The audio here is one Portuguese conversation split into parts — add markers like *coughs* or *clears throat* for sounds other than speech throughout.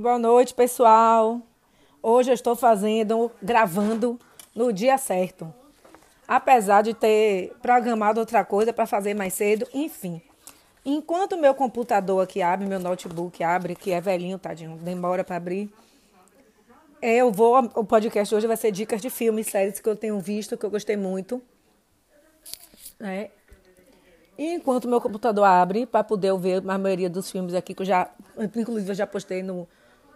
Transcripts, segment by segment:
Boa noite, pessoal. Hoje eu estou fazendo, gravando no dia certo. Apesar de ter programado outra coisa para fazer mais cedo, enfim. Enquanto meu computador aqui abre, meu notebook abre, que é velhinho, tadinho, demora para abrir. Eu vou, o podcast hoje vai ser dicas de filmes, séries que eu tenho visto, que eu gostei muito. Né? E enquanto meu computador abre, para poder ver a maioria dos filmes aqui, que eu já, inclusive eu já postei no,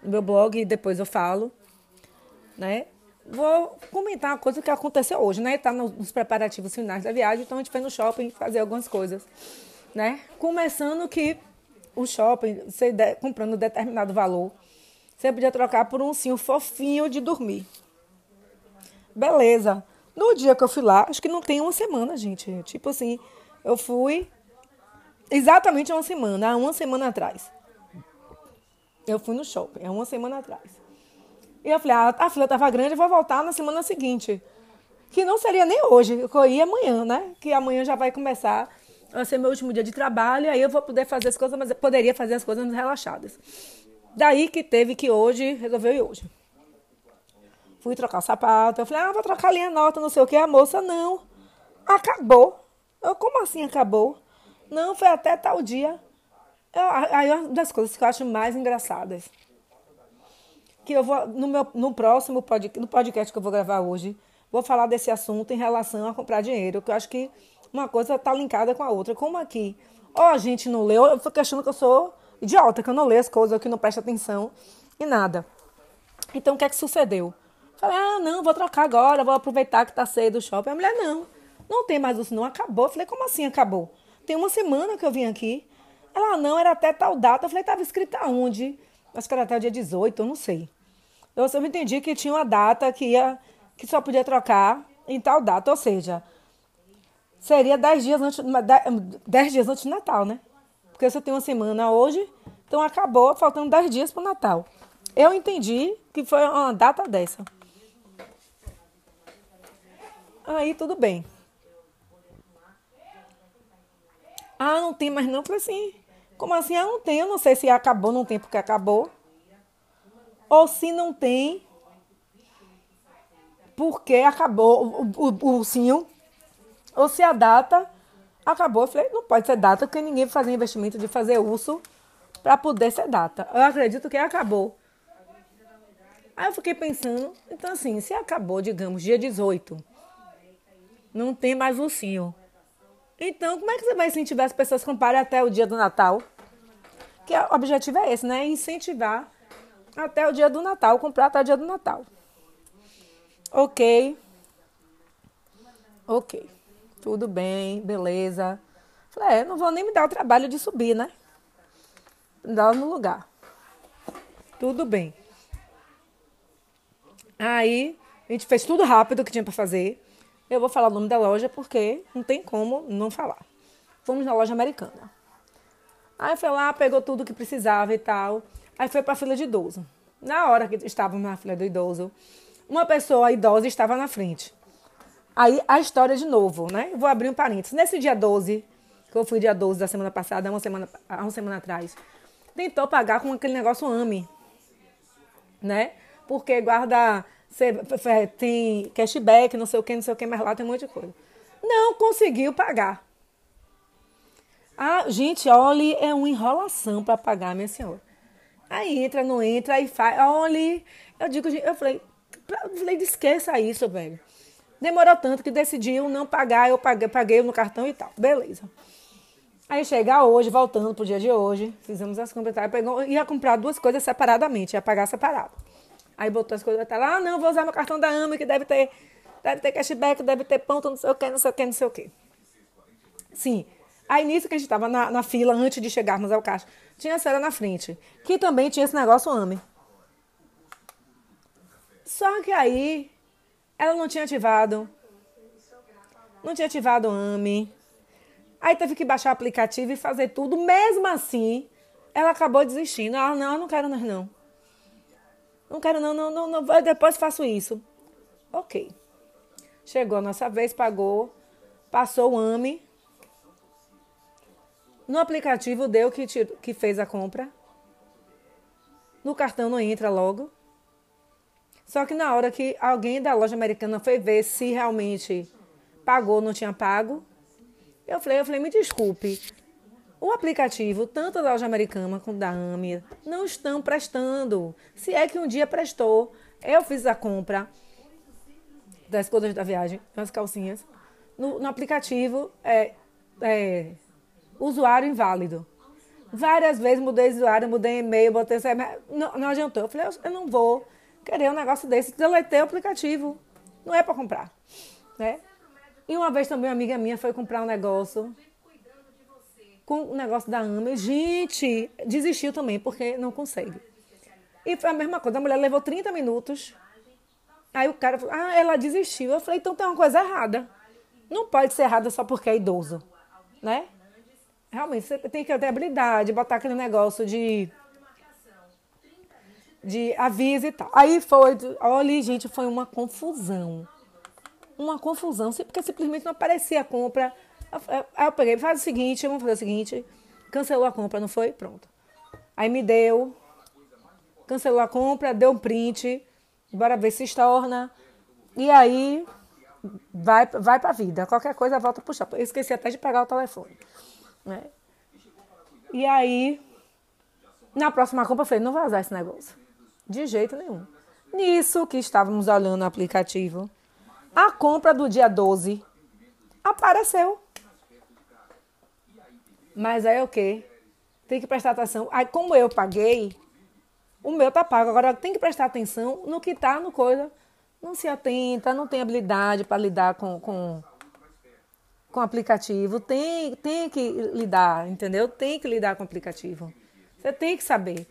no meu blog e depois eu falo, né? Vou comentar uma coisa que aconteceu hoje, né? Tá nos preparativos finais da viagem, então a gente foi no shopping fazer algumas coisas, né? Começando que o shopping, você de, comprando determinado valor, você podia trocar por um ursinho fofinho de dormir. Beleza. No dia que eu fui lá, acho que não tem uma semana, gente. Tipo assim, eu fui exatamente uma semana, uma semana atrás. Eu fui no shopping, há uma semana atrás. E eu falei, ah, a fila estava grande, eu vou voltar na semana seguinte. Que não seria nem hoje, eu ia amanhã, né? Que amanhã já vai começar a ser meu último dia de trabalho, aí eu vou poder fazer as coisas, mas eu poderia fazer as coisas relaxadas. Daí que teve que hoje, resolveu ir hoje. Fui trocar o sapato, eu falei, ah, vou trocar a linha nota, não sei o que. A moça, não, acabou. Eu, como assim acabou? Não, foi até tal dia. Aí uma das coisas que eu acho mais engraçadas. Que eu vou, no, meu, no próximo podcast, no podcast que eu vou gravar hoje, vou falar desse assunto em relação a comprar dinheiro, que eu acho que uma coisa está linkada com a outra. Como aqui, ó, a gente não leu, eu fico achando que eu sou idiota, que eu não leio as coisas, que não presto atenção e nada. Então, o que é que sucedeu? Falei, ah, não, vou trocar agora, vou aproveitar que tá cedo o shopping. A mulher, não, não tem mais o não, acabou. Eu falei, como assim acabou? Tem uma semana que eu vim aqui. Ela, não, era até tal data. Eu falei, estava escrita onde? Acho que era até o dia 18, eu não sei. Eu só entendi que tinha uma data que, ia, que só podia trocar em tal data. Ou seja, seria 10 dias antes, 10 dias antes do Natal, né? Porque você tem uma semana hoje, então acabou faltando 10 dias para o Natal. Eu entendi que foi uma data dessa. Aí tudo bem. Ah, não tem mais não. Falei assim, como assim? Ah, não tem. Eu não sei se acabou, não tem porque acabou. Ou se não tem, porque acabou o, o, o ursinho. Ou se a data acabou. Eu falei, não pode ser data, porque ninguém vai fazer investimento de fazer urso para poder ser data. Eu acredito que acabou. Aí eu fiquei pensando, então assim, se acabou, digamos, dia 18, não tem mais ursinho. Então, como é que você vai incentivar as pessoas a comprarem até o dia do Natal? Que o objetivo é esse, né? Incentivar até o dia do Natal, comprar até o dia do Natal. Ok. Ok. Tudo bem, beleza. Falei, é, não vou nem me dar o trabalho de subir, né? Dar no lugar. Tudo bem. Aí, a gente fez tudo rápido que tinha para fazer. Eu vou falar o nome da loja porque não tem como não falar. Fomos na loja americana. Aí foi lá, pegou tudo que precisava e tal. Aí foi para a fila de idoso. Na hora que estávamos na fila do idoso, uma pessoa idosa estava na frente. Aí a história de novo, né? Vou abrir um parênteses. Nesse dia 12, que eu fui dia 12 da semana passada, uma semana, há uma semana atrás, tentou pagar com aquele negócio AME, né? Porque guarda tem cashback, não sei o que, não sei o que, mas lá tem um monte de coisa. Não conseguiu pagar. Ah, gente, olha, é uma enrolação para pagar, minha senhora. Aí entra, não entra, aí faz. Olha, eu digo, eu falei, eu falei, esqueça isso, velho. Demorou tanto que decidiu não pagar, eu paguei, paguei no cartão e tal. Beleza. Aí chega hoje, voltando pro dia de hoje, fizemos as compras, pegou, ia comprar duas coisas separadamente, ia pagar separado. Aí botou as coisas tá lá, ah, não, vou usar meu cartão da AMA, que deve ter, deve ter cashback, deve ter ponto, não sei o que, não sei o que, não sei o que. Sim. Aí nisso que a gente estava na, na, fila, antes de chegarmos ao caixa, tinha a Sara na frente, que também tinha esse negócio AME. Só que aí, ela não tinha ativado, não tinha ativado o AME. Aí teve que baixar o aplicativo e fazer tudo. Mesmo assim, ela acabou desistindo. Ah, não, eu não quero mais não. Não quero, não, não, não, não. Depois faço isso. Ok. Chegou a nossa vez, pagou, passou o AME. No aplicativo deu que, que fez a compra. no cartão não entra logo. Só que na hora que alguém da loja americana foi ver se realmente pagou ou não tinha pago, eu falei, eu falei, me desculpe, o aplicativo, tanto da loja americana quanto da AMI, não estão prestando. Se é que um dia prestou, eu fiz a compra das coisas da viagem, as calcinhas, no, no aplicativo, é, é, usuário inválido. Várias vezes mudei de usuário, mudei e-mail, botei não, não adiantou. Eu falei, eu não vou querer um negócio desse. Deletei o aplicativo. Não é para comprar. Né? E uma vez também uma amiga minha foi comprar um negócio com o negócio da AME. Gente, desistiu também, porque não consegue. E foi a mesma coisa. A mulher levou 30 minutos. Aí o cara falou, ah, ela desistiu. Eu falei, então tem uma coisa errada. Não pode ser errada só porque é idoso. Né? Realmente, você tem que ter habilidade, botar aquele negócio de de aviso e tal. Aí foi, olha, gente, foi uma confusão. Uma confusão, porque simplesmente não aparecia a compra. Aí eu peguei, faz o seguinte, vamos fazer o seguinte. Cancelou a compra, não foi? Pronto. Aí me deu, cancelou a compra, deu um print, bora ver se estorna. E aí vai, vai pra vida. Qualquer coisa volta pro shopping. Eu esqueci até de pegar o telefone. Né? E aí, na próxima compra, eu falei, não vai usar esse negócio. De jeito nenhum. Nisso que estávamos olhando o aplicativo, a compra do dia 12 apareceu. Mas aí o quê? Tem que prestar atenção. Aí como eu paguei, o meu tá pago. Agora tem que prestar atenção no que tá no coisa. Não se atenta, não tem habilidade para lidar com, com, com aplicativo. Tem, tem que lidar, entendeu? Tem que lidar com aplicativo. Você tem que saber.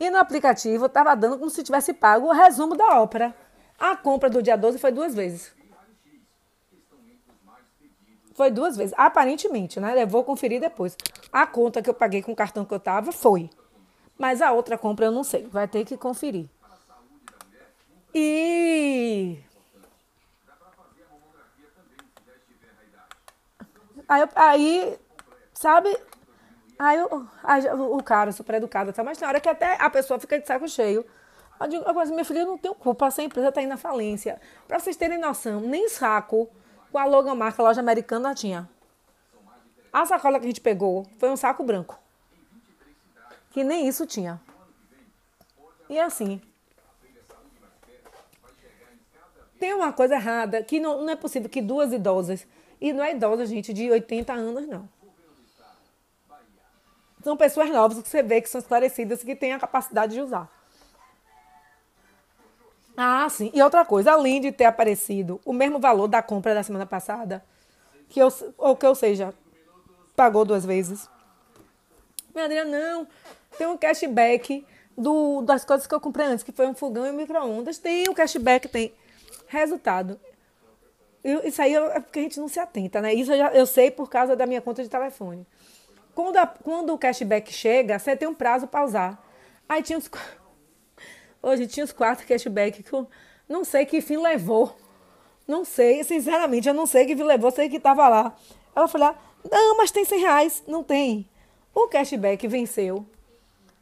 E no aplicativo estava dando como se tivesse pago o resumo da ópera. A compra do dia 12 foi duas vezes. Foi duas vezes, aparentemente, né? Eu vou conferir depois. A conta que eu paguei com o cartão que eu tava foi. Mas a outra compra eu não sei, vai ter que conferir. E aí, aí sabe, Aí eu, aí o cara, super educado, tá? mas tem hora que até a pessoa fica de saco cheio. Eu digo, mas minha filha, não tem culpa, essa empresa está indo na falência. Para vocês terem noção, nem saco com a logomarca loja americana tinha. A sacola que a gente pegou foi um saco branco. Que nem isso tinha. E assim. Tem uma coisa errada, que não, não é possível que duas idosas, e não é idosa, gente, de 80 anos, não são pessoas novas que você vê que são esclarecidas, que têm a capacidade de usar. Ah, sim. E outra coisa, além de ter aparecido o mesmo valor da compra da semana passada, que eu, ou que eu seja, pagou duas vezes. Minha Adriana, não, tem um cashback do, das coisas que eu comprei antes, que foi um fogão e um micro-ondas. Tem um cashback, tem. Resultado. Eu, isso aí é porque a gente não se atenta, né? Isso eu, já, eu sei por causa da minha conta de telefone. Quando, a, quando o cashback chega, você tem um prazo para usar. Aí tinha os. *laughs* Hoje tinha os quatro cashback que não sei que fim levou. Não sei, sinceramente, eu não sei que fim levou, sei que estava lá. Ela falou: ah, não, mas tem 100 reais. Não tem. O cashback venceu.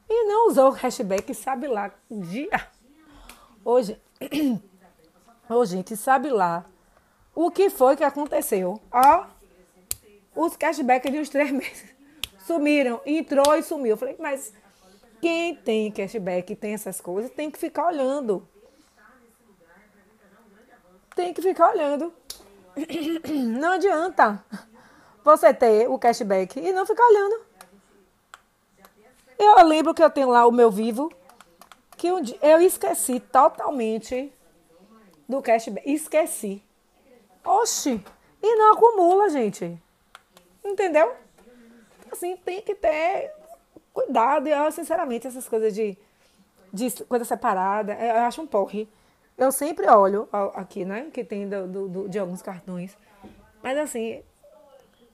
E não usou o cashback, sabe lá. Dia. Hoje. *clears throat* Ô, gente, sabe lá o que foi que aconteceu? Ó, os cashbacks de uns três *laughs* meses sumiram, entrou e sumiu. Eu falei, mas quem tem cashback, tem essas coisas, tem que ficar olhando. Tem que ficar olhando. *coughs* Não adianta você ter o cashback e não ficar olhando. Eu lembro que eu tenho lá o meu vivo, que um dia, eu esqueci totalmente do cashback. Esqueci. Oxi! E não acumula, gente. Entendeu? assim, tem que ter cuidado. Eu, sinceramente, essas coisas de, de coisa separada, eu acho um porre. Eu sempre olho aqui, né? Que tem do, do, de alguns cartões. Mas assim,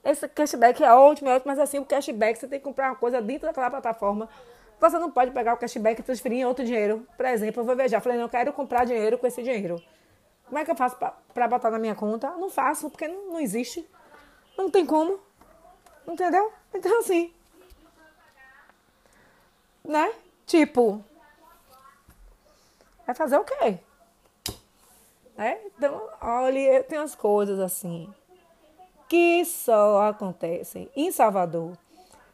esse cashback é ótimo, é ótimo, mas assim, o cashback você tem que comprar uma coisa dentro daquela plataforma. Você não pode pegar o cashback e transferir em outro dinheiro. Por exemplo, eu vou viajar. Falei, não, quero comprar dinheiro com esse dinheiro. Como é que eu faço para botar na minha conta? Não faço, porque não, não existe. Não tem como. Entendeu? Então, assim. Né? Tipo, Vai fazer o quê? É? Então, olha, tem umas coisas assim que só acontecem em Salvador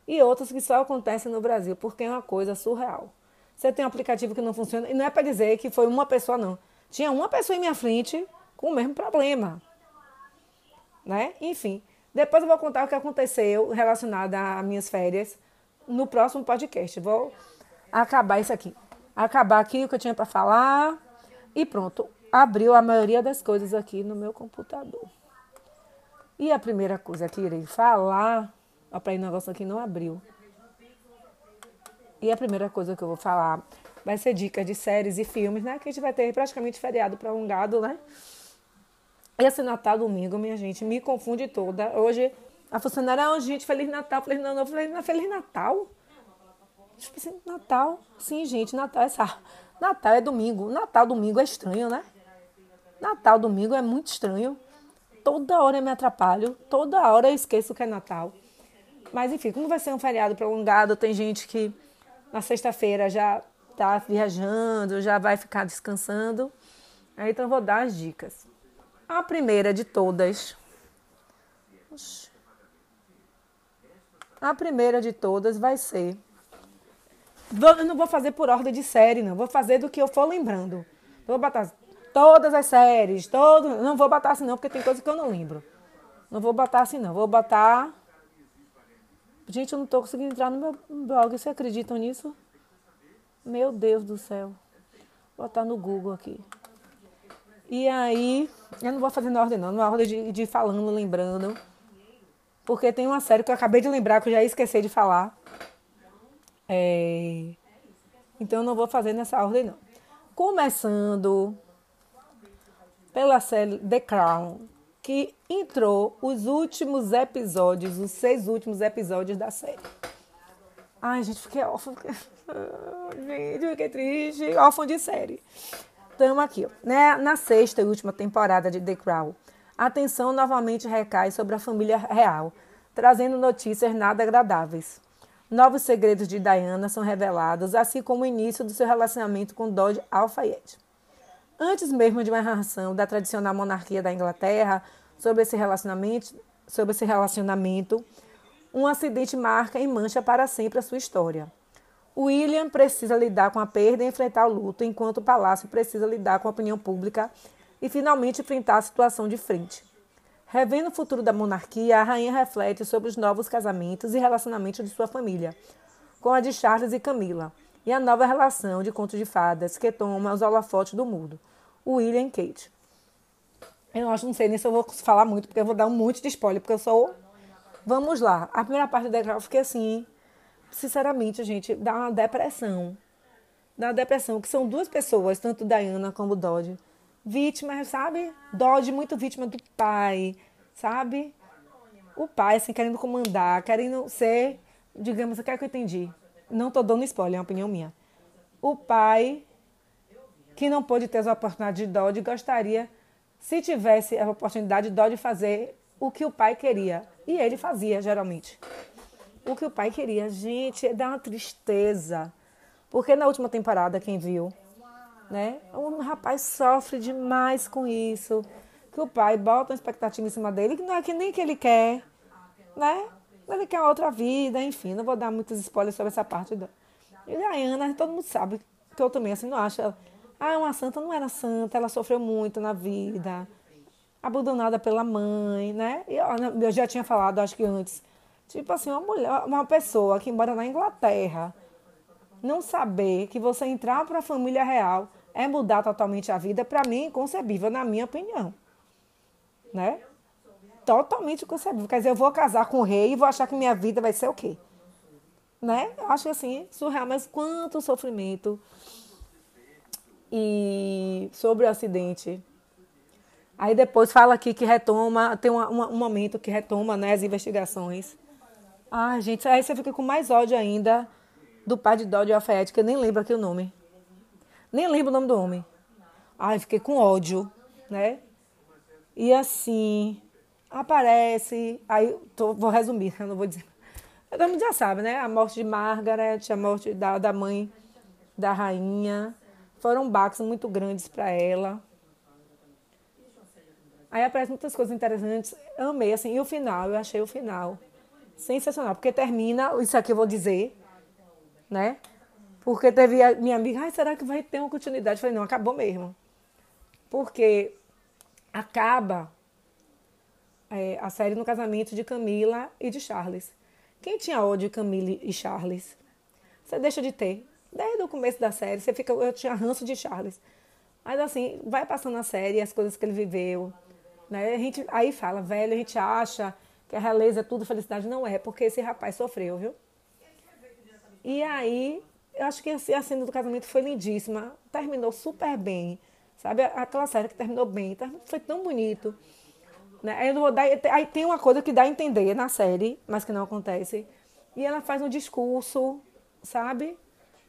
e outras que só acontecem no Brasil, porque é uma coisa surreal. Você tem um aplicativo que não funciona, e não é para dizer que foi uma pessoa, não. Tinha uma pessoa em minha frente com o mesmo problema. Né? Enfim, depois eu vou contar o que aconteceu relacionado às minhas férias no próximo podcast. Vou acabar isso aqui. Acabar aqui o que eu tinha para falar e pronto. Abriu a maioria das coisas aqui no meu computador. E a primeira coisa que irei falar, ó, para o negócio aqui não abriu. E a primeira coisa que eu vou falar vai ser dicas de séries e filmes, né? Que a gente vai ter praticamente feriado prolongado, né? Esse Natal domingo, minha gente, me confunde toda. Hoje a funcionária, oh, gente, Feliz Natal, Feliz Natal. Eu falei, Feliz Natal? Tipo assim, Natal? Sim, gente, Natal é essa. Natal é domingo. Natal, domingo é estranho, né? Natal, domingo é muito estranho toda hora eu me atrapalho, toda hora eu esqueço que é Natal. Mas enfim, como vai ser um feriado prolongado, tem gente que na sexta-feira já está viajando, já vai ficar descansando. Aí, então eu vou dar as dicas. A primeira de todas. A primeira de todas vai ser. Eu não vou fazer por ordem de série, não. Vou fazer do que eu for lembrando. Vou botar Todas as séries, todo. Não vou botar assim não, porque tem coisa que eu não lembro. Não vou botar assim não. Vou botar. Gente, eu não estou conseguindo entrar no meu blog. Vocês acreditam nisso? Meu Deus do céu. Vou botar no Google aqui. E aí, eu não vou fazer na ordem não, na ordem de, de falando, lembrando. Porque tem uma série que eu acabei de lembrar, que eu já esqueci de falar. É... Então eu não vou fazer nessa ordem não. Começando pela série The Crown, que entrou os últimos episódios, os seis últimos episódios da série. Ai, gente, fiquei órfã. Fiquei... gente, fiquei triste. Órfã de série. Estamos aqui. Né? Na sexta e última temporada de The Crown, a atenção novamente recai sobre a família real, trazendo notícias nada agradáveis. Novos segredos de Diana são revelados, assim como o início do seu relacionamento com Dodge Alfayette. Antes mesmo de uma narração da tradicional monarquia da Inglaterra sobre esse relacionamento, sobre esse relacionamento, um acidente marca e mancha para sempre a sua história. William precisa lidar com a perda e enfrentar o luto, enquanto o palácio precisa lidar com a opinião pública e finalmente enfrentar a situação de frente. Revendo o futuro da monarquia, a rainha reflete sobre os novos casamentos e relacionamentos de sua família, com a de Charles e Camila e a nova relação de contos de fadas que toma os holofotes do mundo, William e Kate. Eu acho, não sei nem se eu vou falar muito, porque eu vou dar um monte de spoiler, porque eu sou. Vamos lá. A primeira parte da eu fiquei assim, sinceramente, gente, dá uma depressão. Dá uma depressão, que são duas pessoas, tanto Diana como Dodge, vítimas, sabe? Dodge muito vítima do pai, sabe? O pai, assim, querendo comandar, querendo ser, digamos, o que é que eu entendi? não estou dando spoiler, é uma opinião minha. O pai, que não pôde ter a oportunidade de Dodge, gostaria, se tivesse a oportunidade de Dodge fazer o que o pai queria. E ele fazia, geralmente. O que o pai queria. Gente, dá uma tristeza. Porque na última temporada, quem viu, né? O rapaz sofre demais com isso. Que o pai bota uma expectativa em cima dele, que não é que nem que ele quer, né? Ele quer outra vida, enfim, não vou dar muitos spoilers sobre essa parte. Da... E a Ana, todo mundo sabe que eu também assim não acho. Ela, ah, uma santa não era santa, ela sofreu muito na vida, abandonada pela mãe, né? E eu já tinha falado, acho que antes, tipo assim, uma mulher, uma pessoa que mora na Inglaterra, não saber que você entrar para a família real é mudar totalmente a vida, para mim é inconcebível, na minha opinião, né? totalmente concebível. Quer dizer, eu vou casar com o rei e vou achar que minha vida vai ser o quê? Né? Eu acho assim, surreal, mas quanto sofrimento. E sobre o acidente. Aí depois fala aqui que retoma, tem uma, uma, um momento que retoma né, as investigações. Ai, gente, aí você fica com mais ódio ainda do pai de Dodge Alfayette, que eu nem lembro aqui o nome. Nem lembro o nome do homem. Ai, fiquei com ódio, né? E assim, aparece, aí tô, vou resumir, *laughs* eu não vou dizer. Todo mundo já sabe, né? A morte de Margaret, a morte da, da mãe da rainha. foram baques muito grandes para ela. Aí aparecem muitas coisas interessantes. Amei, assim. E o final, eu achei o final sensacional. Porque termina, isso aqui eu vou dizer, né? Porque teve a minha amiga, ai, será que vai ter uma continuidade? Eu falei, não, acabou mesmo. Porque acaba é, a série no casamento de Camila e de Charles. Quem tinha ódio de Camila e Charles? Você deixa de ter. Desde o começo da série, você fica. Eu tinha ranço de Charles. Mas assim, vai passando a série, as coisas que ele viveu. Né? A gente, aí fala, velho, a gente acha que a realeza é tudo felicidade. Não é, porque esse rapaz sofreu, viu? E aí, eu acho que assim, a cena do casamento foi lindíssima. Terminou super bem. Sabe? Aquela série que terminou bem. Foi tão bonito. Né? Aí tem uma coisa que dá a entender na série, mas que não acontece. E ela faz um discurso, sabe?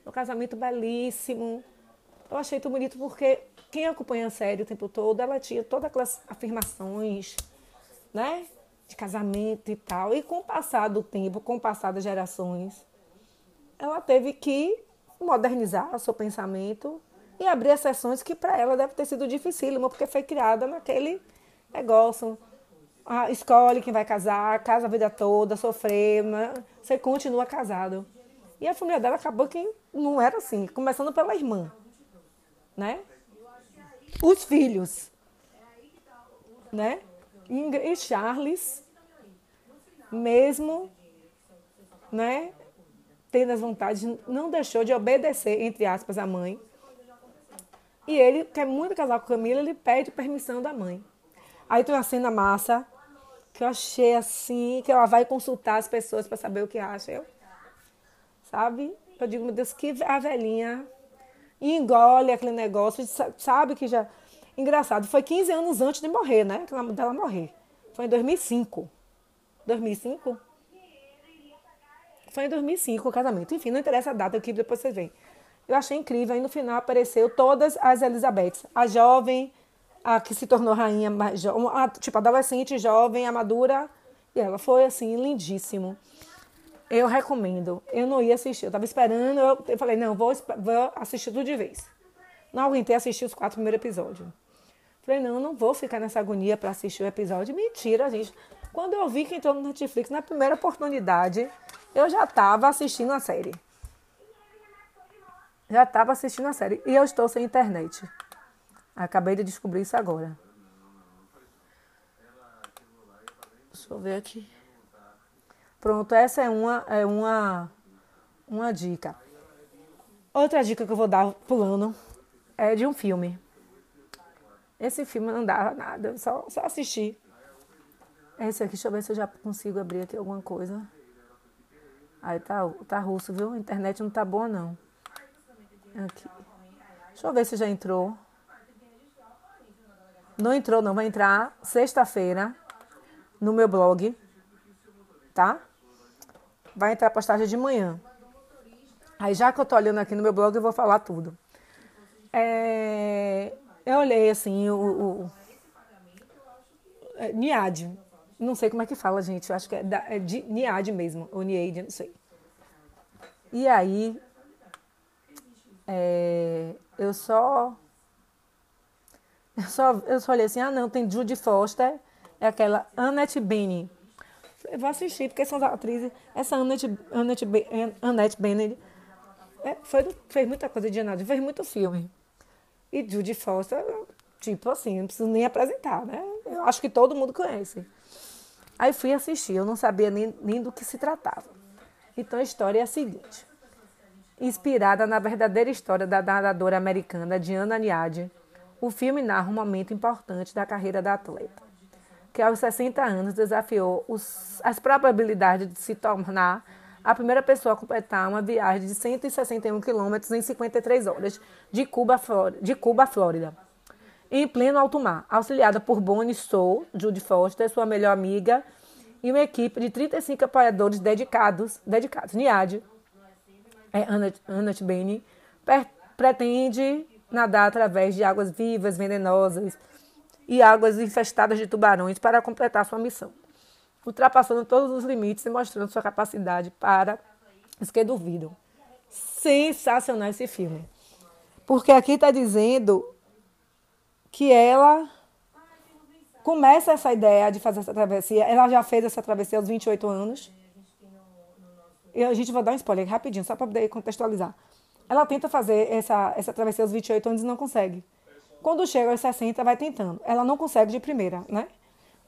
Um casamento belíssimo. Eu achei tão bonito porque quem acompanha a série o tempo todo, ela tinha todas aquelas afirmações, né? De casamento e tal. E com o passar do tempo, com o passar das gerações, ela teve que modernizar o seu pensamento e abrir exceções que para ela deve ter sido dificílimo, porque foi criada naquele negócio. Ah, escolhe quem vai casar, casa a vida toda, sofrer, mas você continua casado. E a família dela acabou que não era assim, começando pela irmã, né? Os filhos, né? E Charles, mesmo, né? Tendo as vontades, não deixou de obedecer, entre aspas, a mãe. E ele quer muito casar com Camila, ele pede permissão da mãe. Aí tem uma cena massa que eu achei assim, que ela vai consultar as pessoas para saber o que acha. Eu, sabe? Eu digo, meu Deus, que a velhinha engole aquele negócio, sabe que já. Engraçado, foi 15 anos antes de morrer, né? Dela morrer. Foi em 2005. 2005? Foi em 2005 o casamento. Enfim, não interessa a data aqui, depois vocês veem. Eu achei incrível. Aí no final apareceu todas as Elizabeths. A jovem, a que se tornou rainha, a, tipo, adolescente, jovem, a madura. E ela foi, assim, lindíssimo. Eu recomendo. Eu não ia assistir. Eu tava esperando. Eu falei, não, vou, vou assistir tudo de vez. Não aguentei assistir os quatro primeiros episódios. Falei, não, não vou ficar nessa agonia para assistir o episódio. Mentira, gente. Quando eu vi que entrou no Netflix, na primeira oportunidade, eu já estava assistindo a série. Já estava assistindo a série. E eu estou sem internet. Acabei de descobrir isso agora. Deixa eu ver aqui. Pronto, essa é uma, é uma, uma dica. Outra dica que eu vou dar pulando é de um filme. Esse filme não dava nada, só, só assisti. Esse aqui, deixa eu ver se eu já consigo abrir aqui alguma coisa. Aí tá, tá russo, viu? A internet não tá boa, não. Aqui. Deixa eu ver se já entrou. Não entrou, não. Vai entrar sexta-feira no meu blog. Tá? vai entrar a postagem de manhã. Aí já que eu tô olhando aqui no meu blog, eu vou falar tudo. É, eu olhei assim o, o é, Niad. Não sei como é que fala, gente. Eu acho que é, da, é de Niad mesmo, ou Niade, não sei. E aí é, eu só eu só eu só olhei assim, ah não, tem Judy Foster, é aquela Annette Bening eu vou assistir, porque são atrizes. Essa Annette, Annette, Annette Bening é, foi, fez muita coisa de Anado, fez muito filme. E Judy Foster, tipo assim, não preciso nem apresentar, né? Eu acho que todo mundo conhece. Aí fui assistir, eu não sabia nem, nem do que se tratava. Então a história é a seguinte. Inspirada na verdadeira história da nadadora americana Diana Niade, o filme narra um momento importante da carreira da atleta que aos 60 anos desafiou os, as probabilidades de se tornar a primeira pessoa a completar uma viagem de 161 quilômetros em 53 horas de Cuba, de Cuba a Flórida. Em pleno alto mar, auxiliada por Bonnie Soul, Judy Foster, sua melhor amiga, e uma equipe de 35 apoiadores dedicados, dedicados. Niad, é, Annette Benny, pretende nadar através de águas vivas, venenosas, e águas infestadas de tubarões para completar sua missão, ultrapassando todos os limites e mostrando sua capacidade para os que duvidam. Sensacional esse filme. Porque aqui está dizendo que ela começa essa ideia de fazer essa travessia. Ela já fez essa travessia aos 28 anos. E a gente vai dar um spoiler rapidinho, só para poder contextualizar. Ela tenta fazer essa, essa travessia aos 28 anos e não consegue. Quando chega aos 60, vai tentando. Ela não consegue de primeira, né?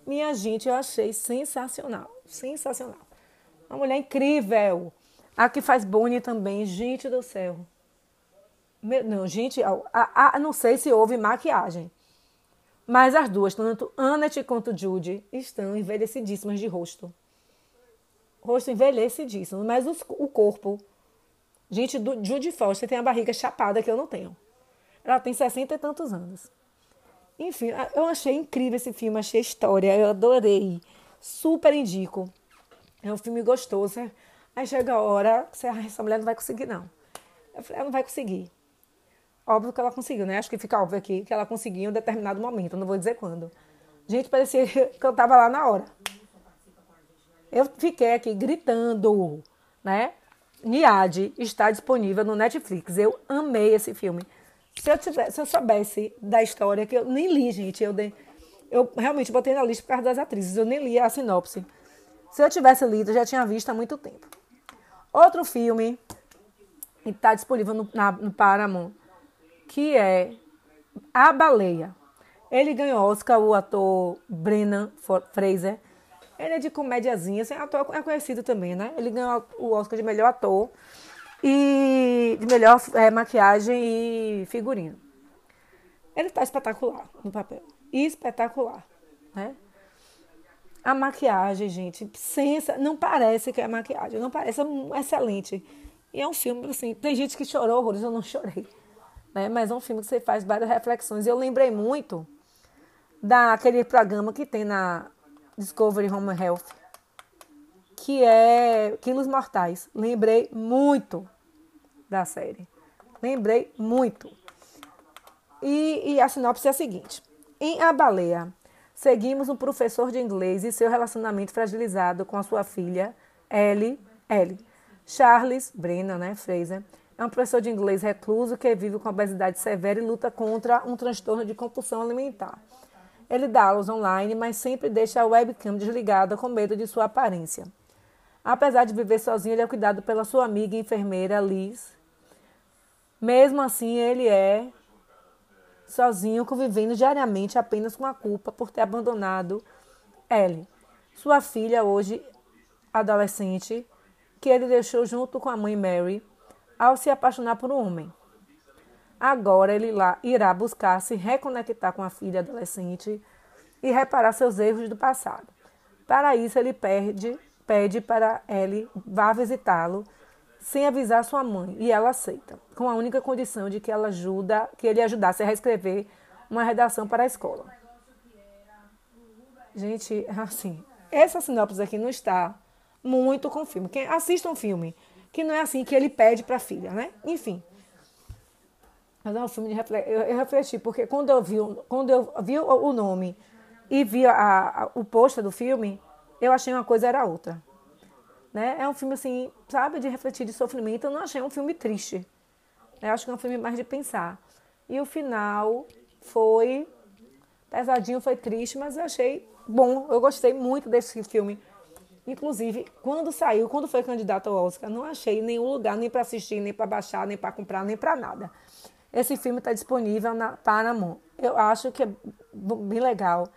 Minha gente, eu achei sensacional. Sensacional. Uma mulher incrível. A que faz Bonnie também, gente do céu. Meu, não, gente, a, a, a, não sei se houve maquiagem. Mas as duas, tanto Annette quanto Judy, estão envelhecidíssimas de rosto. Rosto envelhecidíssimo, mas os, o corpo. Gente, do, Judy Foster tem a barriga chapada que eu não tenho. Ela tem sessenta e tantos anos. Enfim, eu achei incrível esse filme, achei história, eu adorei. Super indico. É um filme gostoso. Aí chega a hora que essa mulher não vai conseguir, não. Eu falei, ela não vai conseguir. Óbvio que ela conseguiu, né? Acho que fica óbvio aqui que ela conseguiu em um determinado momento, não vou dizer quando. Gente, parecia que eu estava lá na hora. Eu fiquei aqui gritando, né? Niade está disponível no Netflix. Eu amei esse filme. Se eu, tivesse, se eu soubesse da história, que eu nem li, gente, eu, dei, eu realmente botei na lista por causa das atrizes, eu nem li a sinopse. Se eu tivesse lido, eu já tinha visto há muito tempo. Outro filme que está disponível no, na, no Paramount que é A Baleia. Ele ganhou Oscar, o ator Brennan Fraser. Ele é de comédiazinha, assim, ator é conhecido também, né? Ele ganhou o Oscar de melhor ator e de melhor é, maquiagem e figurino. Ele está espetacular no papel. Espetacular, né? A maquiagem, gente, sensa, não parece que é maquiagem, não parece é excelente. E é um filme, assim, tem gente que chorou horrores, eu não chorei né? Mas é um filme que você faz várias reflexões. Eu lembrei muito daquele programa que tem na Discovery Home Health, que é Quilos Mortais. Lembrei muito da série. Lembrei muito. E, e a sinopse é a seguinte: em A Baleia, seguimos um professor de inglês e seu relacionamento fragilizado com a sua filha, Ellie, Ellie. Charles, Brenna, né, Fraser, é um professor de inglês recluso que vive com obesidade severa e luta contra um transtorno de compulsão alimentar. Ele dá aulas online, mas sempre deixa a webcam desligada com medo de sua aparência. Apesar de viver sozinho, ele é cuidado pela sua amiga enfermeira Liz. Mesmo assim, ele é sozinho, convivendo diariamente apenas com a culpa por ter abandonado Ellie, sua filha, hoje adolescente, que ele deixou junto com a mãe Mary ao se apaixonar por um homem. Agora ele lá irá buscar se reconectar com a filha adolescente e reparar seus erros do passado. Para isso, ele pede, pede para Ellie vá visitá-lo sem avisar sua mãe, e ela aceita, com a única condição de que ela ajuda, que ele ajudasse a reescrever uma redação para a escola. Gente, assim, essa sinopse aqui não está muito com o filme. Quem assista um filme que não é assim que ele pede para a filha, né? Enfim. Mas é um filme de reflexão. Eu, eu refleti, porque quando eu vi, quando eu vi o, nome e vi a, a, o pôster do filme, eu achei uma coisa era outra. Né? É um filme assim, sabe, de refletir de sofrimento. Eu não achei um filme triste. Eu acho que é um filme mais de pensar. E o final foi pesadinho, foi triste, mas eu achei bom. Eu gostei muito desse filme. Inclusive, quando saiu, quando foi candidato ao Oscar, não achei nenhum lugar nem para assistir, nem para baixar, nem para comprar, nem para nada. Esse filme está disponível na Paramount. Eu acho que é bem legal,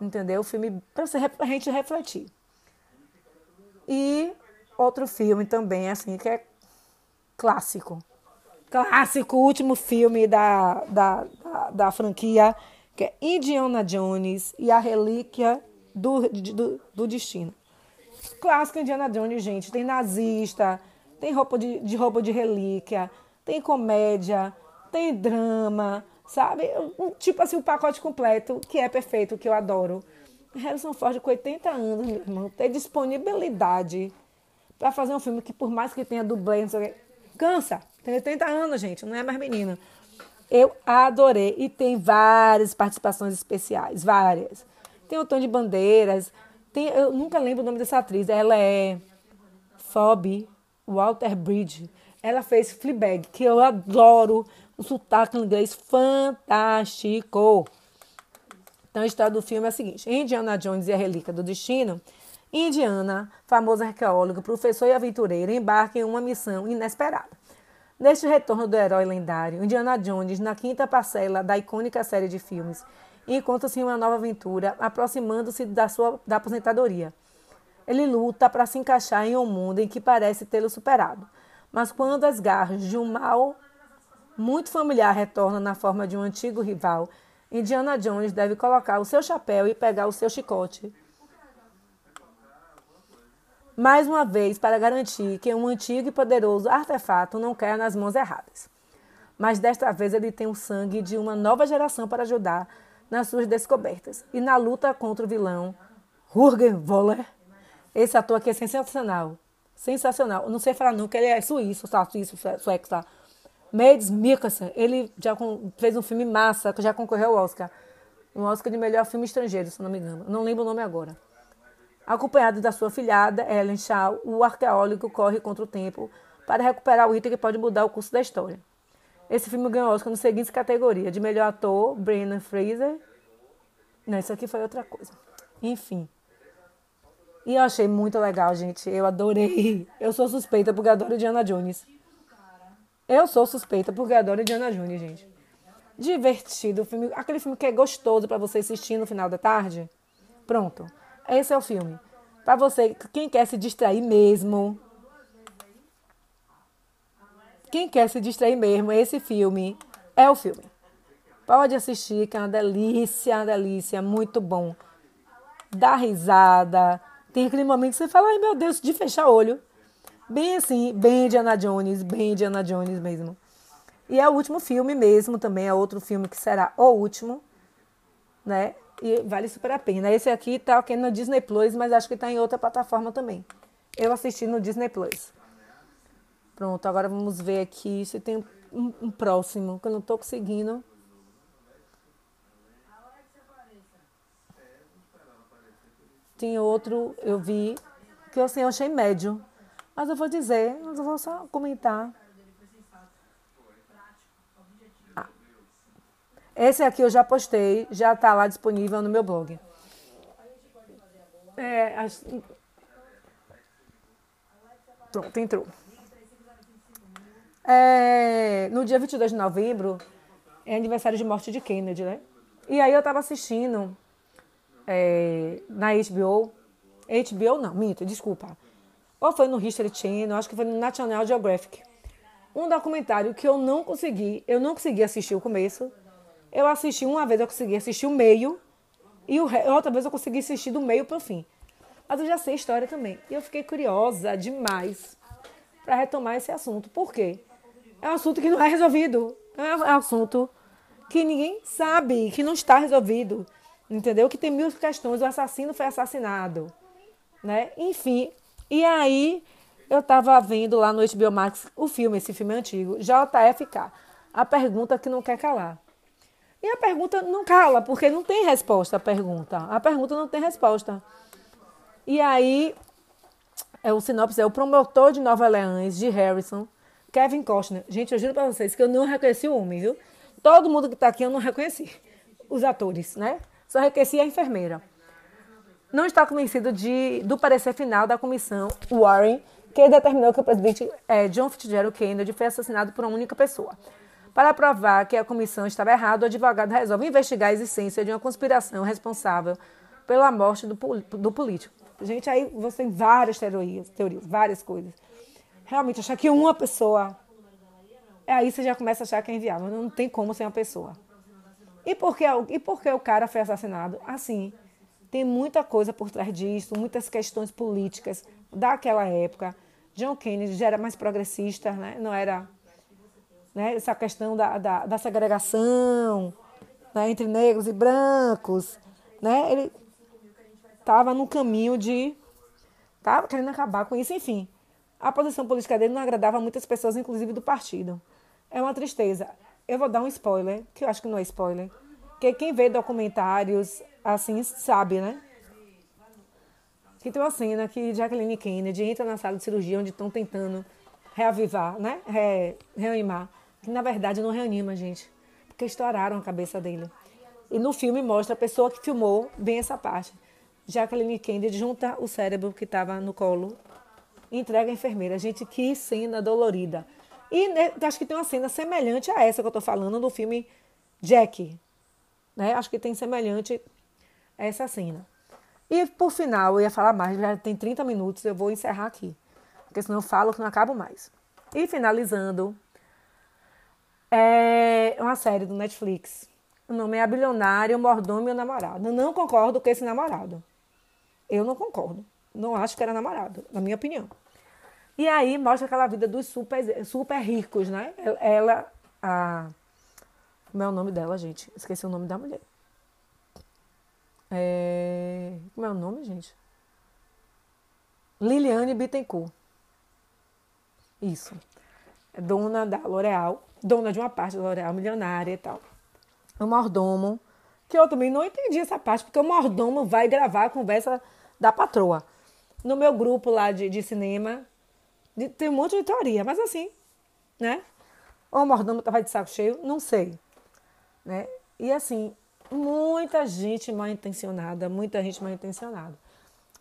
entendeu? O filme para a gente refletir. E outro filme também, assim, que é clássico. Clássico, último filme da, da, da, da franquia, que é Indiana Jones e a Relíquia do, do, do Destino. Clássico Indiana Jones, gente. Tem nazista, tem roupa de, de roupa de relíquia, tem comédia, tem drama, sabe? Tipo assim, o pacote completo, que é perfeito, que eu adoro. Harrison Ford, com 80 anos, meu irmão, ter disponibilidade para fazer um filme que, por mais que tenha dublê, não sei o quê, cansa. Tem 80 anos, gente, não é mais menina. Eu adorei. E tem várias participações especiais, várias. Tem o Tom de Bandeiras, tem, eu nunca lembro o nome dessa atriz. Ela é Phoebe Walter Bridge. Ela fez Fleabag, que eu adoro. Um sotaque inglês fantástico. Então, a história do filme é a seguinte: Indiana Jones e a Relíquia do Destino. Indiana, famoso arqueólogo, professor e aventureiro, embarca em uma missão inesperada. Neste retorno do herói lendário, Indiana Jones, na quinta parcela da icônica série de filmes, encontra-se em uma nova aventura, aproximando-se da sua da aposentadoria. Ele luta para se encaixar em um mundo em que parece tê-lo superado. Mas quando as garras de um mal muito familiar retornam na forma de um antigo rival, Indiana Jones deve colocar o seu chapéu e pegar o seu chicote. Mais uma vez, para garantir que um antigo e poderoso artefato não caia nas mãos erradas. Mas desta vez ele tem o sangue de uma nova geração para ajudar nas suas descobertas. E na luta contra o vilão, Jürgen Voller, esse ator aqui é sensacional. Sensacional. não sei falar não, que ele é suíço, tá? Suíço, sueco, tá? Mads Mikkelsen, ele já fez um filme massa, que já concorreu ao Oscar. Um Oscar de melhor filme estrangeiro, se não me engano. Não lembro o nome agora. Acompanhado da sua filhada, Ellen Shaw, o arqueólogo corre contra o tempo para recuperar o item que pode mudar o curso da história. Esse filme ganhou Oscar nas seguintes categorias: de melhor ator, Brendan Fraser. Não, isso aqui foi outra coisa. Enfim. E eu achei muito legal, gente. Eu adorei. Eu sou suspeita porque adoro Diana Jones. Eu sou suspeita porque adoro Indiana Jones, gente. Divertido, filme, aquele filme que é gostoso para você assistir no final da tarde. Pronto. Esse é o filme. Para você, quem quer se distrair mesmo. Quem quer se distrair mesmo, esse filme é o filme. Pode assistir, que é uma delícia, uma delícia, muito bom. Dá risada. Tem aquele momento que você fala, ai meu Deus, de fechar olho. Bem assim, bem Indiana Jones, bem Indiana Jones mesmo. E é o último filme mesmo, também é outro filme que será o último, né? E vale super a pena. Esse aqui tá aqui no Disney Plus, mas acho que tá em outra plataforma também. Eu assisti no Disney Plus. Pronto, agora vamos ver aqui se tem um, um próximo, que eu não tô conseguindo. Tem outro, eu vi, que assim, eu achei médio. Mas eu vou dizer, eu vou só comentar. Ah. Esse aqui eu já postei, já está lá disponível no meu blog. É. Pronto, entrou. É, no dia 22 de novembro é aniversário de morte de Kennedy, né? E aí eu estava assistindo é, na HBO. HBO não, minto, desculpa ou foi no History Channel, acho que foi no National Geographic. Um documentário que eu não consegui, eu não consegui assistir o começo. Eu assisti uma vez, eu consegui assistir o meio, e outra vez eu consegui assistir do meio para o fim. Mas eu já sei a história também. E eu fiquei curiosa demais para retomar esse assunto. Por quê? É um assunto que não é resolvido. É um assunto que ninguém sabe, que não está resolvido. Entendeu? Que tem mil questões. O assassino foi assassinado. Né? Enfim, e aí eu estava vendo lá no HBO Max o filme, esse filme é antigo, JFK. A pergunta que não quer calar. E a pergunta não cala, porque não tem resposta a pergunta. A pergunta não tem resposta. E aí, é o sinopse é o promotor de Nova Orleans, de Harrison, Kevin Costner. Gente, eu juro pra vocês que eu não reconheci o homem, viu? Todo mundo que tá aqui eu não reconheci. Os atores, né? Só reconheci a enfermeira não está convencido de, do parecer final da comissão Warren, que determinou que o presidente é, John Fitzgerald Kennedy foi assassinado por uma única pessoa. Para provar que a comissão estava errada, o advogado resolve investigar a existência de uma conspiração responsável pela morte do, do político. Gente, aí você tem várias teorias, teorias, várias coisas. Realmente, achar que uma pessoa. É aí você já começa a achar que é inviável. Não tem como ser uma pessoa. E por que, e por que o cara foi assassinado? Assim, tem muita coisa por trás disso, muitas questões políticas daquela época. John Kennedy já era mais progressista, né? não era né? essa questão da, da, da segregação né? entre negros e brancos. Né? Ele estava no caminho de. Estava querendo acabar com isso, enfim. A posição política dele não agradava muitas pessoas, inclusive do partido. É uma tristeza. Eu vou dar um spoiler, que eu acho que não é spoiler. Que quem vê documentários assim sabe, né? Que tem uma cena que Jacqueline Kennedy entra na sala de cirurgia onde estão tentando reavivar, né? Re, reanimar que na verdade não reanima, gente, porque estouraram a cabeça dele. E no filme mostra a pessoa que filmou bem essa parte. Jacqueline Kennedy junta o cérebro que estava no colo e entrega a enfermeira. Gente, que cena dolorida. E né, acho que tem uma cena semelhante a essa que eu estou falando no filme Jack. Né? Acho que tem semelhante essa cena. E por final, eu ia falar mais, já tem 30 minutos, eu vou encerrar aqui. Porque senão eu falo que não acabo mais. E finalizando, é uma série do Netflix. O nome é A Bilionária, o Mordomo e o Namorado. Eu não concordo com esse namorado. Eu não concordo. Não acho que era namorado, na minha opinião. E aí mostra aquela vida dos super, super ricos, né? Ela, a. Como é o nome dela, gente? Esqueci o nome da mulher. É... Como é o nome, gente? Liliane Bittencourt. Isso. É dona da L'Oréal, dona de uma parte da L'Oréal, milionária e tal. O mordomo, que eu também não entendi essa parte, porque o mordomo vai gravar a conversa da patroa. No meu grupo lá de, de cinema, de, tem um monte de teoria, mas assim, né? Ou o mordomo estava de saco cheio, não sei. Né? E assim, muita gente mal intencionada, muita gente mal intencionada.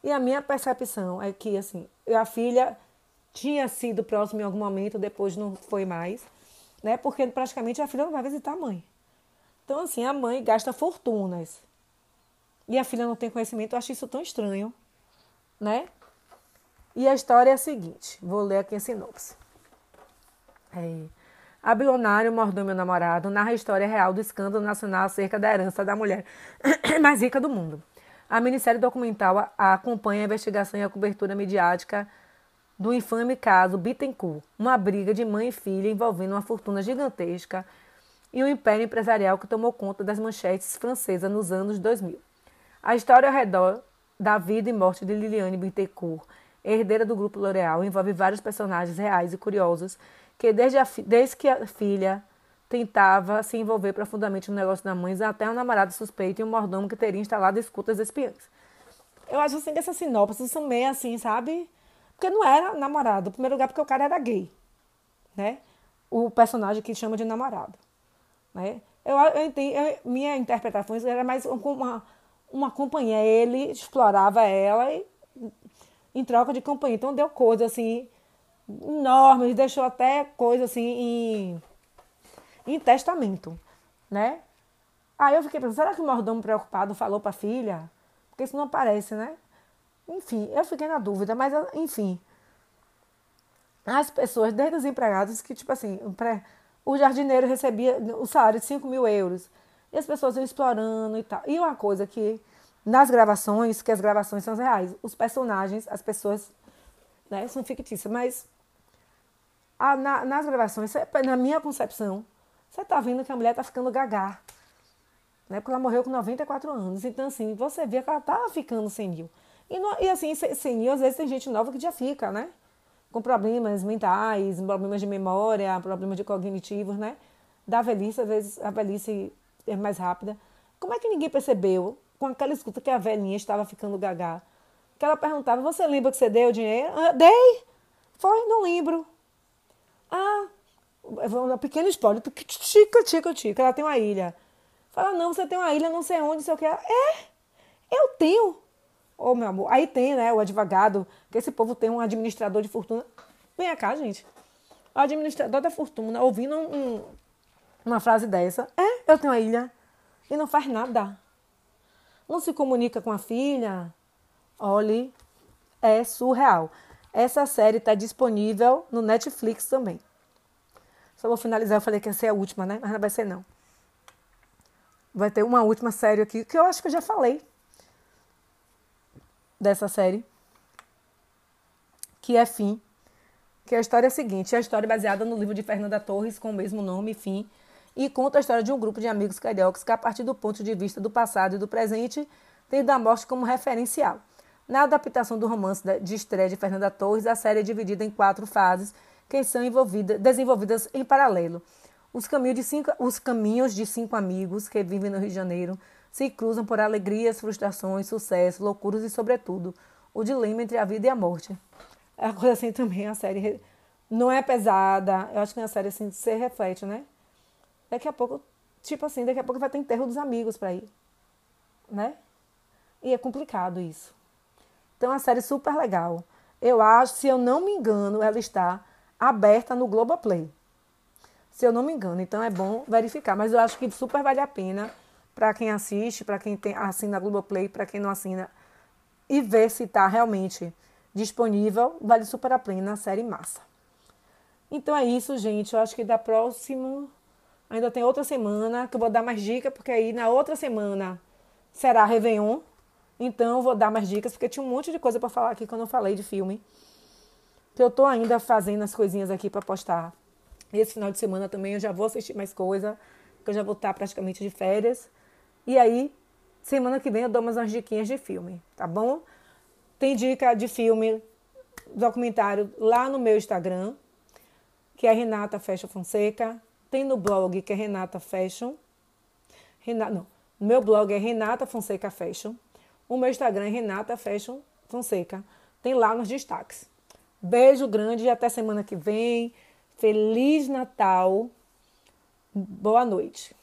E a minha percepção é que, assim, a filha tinha sido próxima em algum momento, depois não foi mais, né? Porque praticamente a filha não vai visitar a mãe. Então, assim, a mãe gasta fortunas e a filha não tem conhecimento, eu acho isso tão estranho, né? E a história é a seguinte, vou ler aqui a sinopse. É, a bilionária Mordomo, meu namorado, narra a história real do escândalo nacional acerca da herança da mulher *clears throat* mais rica do mundo. A minissérie documental acompanha a investigação e a cobertura midiática do infame caso Bittencourt, uma briga de mãe e filha envolvendo uma fortuna gigantesca e um império empresarial que tomou conta das manchetes francesas nos anos 2000. A história ao redor da vida e morte de Liliane Bittencourt, herdeira do grupo L'Oréal, envolve vários personagens reais e curiosos que desde, a, desde que a filha tentava se envolver profundamente no negócio da mãe, até um namorado suspeito e um mordomo que teria instalado escutas espiãs. Eu acho assim que essas sinopses são meio assim, sabe? Porque não era namorado. Em primeiro lugar, porque o cara era gay, né? O personagem que chama de namorado, né? Eu, eu entendi, eu, minha interpretação era mais uma, uma companhia. Ele explorava ela e, em troca de companhia. Então deu coisa assim enormes, deixou até coisa assim em, em testamento, né? Aí eu fiquei pensando, será que o mordomo preocupado falou para a filha? Porque isso não aparece, né? Enfim, eu fiquei na dúvida, mas enfim. As pessoas, desde os empregados, que tipo assim, o jardineiro recebia o salário de 5 mil euros. E as pessoas iam explorando e tal. E uma coisa que, nas gravações, que as gravações são reais, os personagens, as pessoas né, são fictícias, mas a, na, nas gravações, na minha concepção, você está vendo que a mulher está ficando gagá. Né? Porque ela morreu com 94 anos. Então, assim, você vê que ela está ficando senil. E, não, e assim, senil, às vezes tem gente nova que já fica, né? Com problemas mentais, problemas de memória, problemas de cognitivos, né? Da velhice, às vezes a velhice é mais rápida. Como é que ninguém percebeu, com aquela escuta, que a velhinha estava ficando gagá? Que ela perguntava, você lembra que você deu dinheiro? Ah, dei! Foi, não lembro. Ah, um pequeno spoiler. Tica, tica, tica. Ela tem uma ilha. Fala, não, você tem uma ilha, não sei onde, sei o que. É, eu tenho. Ô, oh, meu amor. Aí tem, né, o advogado, que esse povo tem um administrador de fortuna. Vem cá, gente. O administrador da fortuna, ouvindo um, uma frase dessa. É, eu tenho uma ilha. E não faz nada. Não se comunica com a filha. Olhe, é surreal. Essa série está disponível no Netflix também. Só vou finalizar, eu falei que ia ser a última, né? Mas não vai ser não. Vai ter uma última série aqui, que eu acho que eu já falei dessa série. Que é Fim. Que a história é a seguinte, é a história baseada no livro de Fernanda Torres, com o mesmo nome, Fim, e conta a história de um grupo de amigos cariocas que, a partir do ponto de vista do passado e do presente, tem da morte como referencial. Na adaptação do romance de estreia de Fernanda Torres, a série é dividida em quatro fases que são desenvolvidas em paralelo. Os caminhos, de cinco, os caminhos de cinco amigos que vivem no Rio de Janeiro se cruzam por alegrias, frustrações, sucessos, loucuras e, sobretudo, o dilema entre a vida e a morte. É uma coisa assim também, a série Não é pesada. Eu acho que é uma série assim, você reflete, né? Daqui a pouco, tipo assim, daqui a pouco vai ter enterro dos amigos pra ir. Né? E é complicado isso. Então, é uma série super legal. Eu acho, se eu não me engano, ela está aberta no Globoplay. Se eu não me engano. Então, é bom verificar. Mas eu acho que super vale a pena para quem assiste, para quem tem, assina Globoplay, para quem não assina, e ver se está realmente disponível. Vale super a pena, a série massa. Então é isso, gente. Eu acho que da próxima. Ainda tem outra semana que eu vou dar mais dicas, porque aí na outra semana será Réveillon. Então vou dar mais dicas, porque tinha um monte de coisa para falar aqui quando eu falei de filme. Que eu tô ainda fazendo as coisinhas aqui para postar. Esse final de semana também eu já vou assistir mais coisa, porque eu já vou estar praticamente de férias. E aí, semana que vem eu dou mais umas diquinhas de filme, tá bom? Tem dica de filme, documentário lá no meu Instagram, que é Renata Fashion Fonseca. Tem no blog, que é Renata Fashion. Renata, não, meu blog é Renata Fonseca Fashion. O meu Instagram é Renata Fashion Fonseca. Tem lá nos destaques. Beijo grande e até semana que vem. Feliz Natal. Boa noite.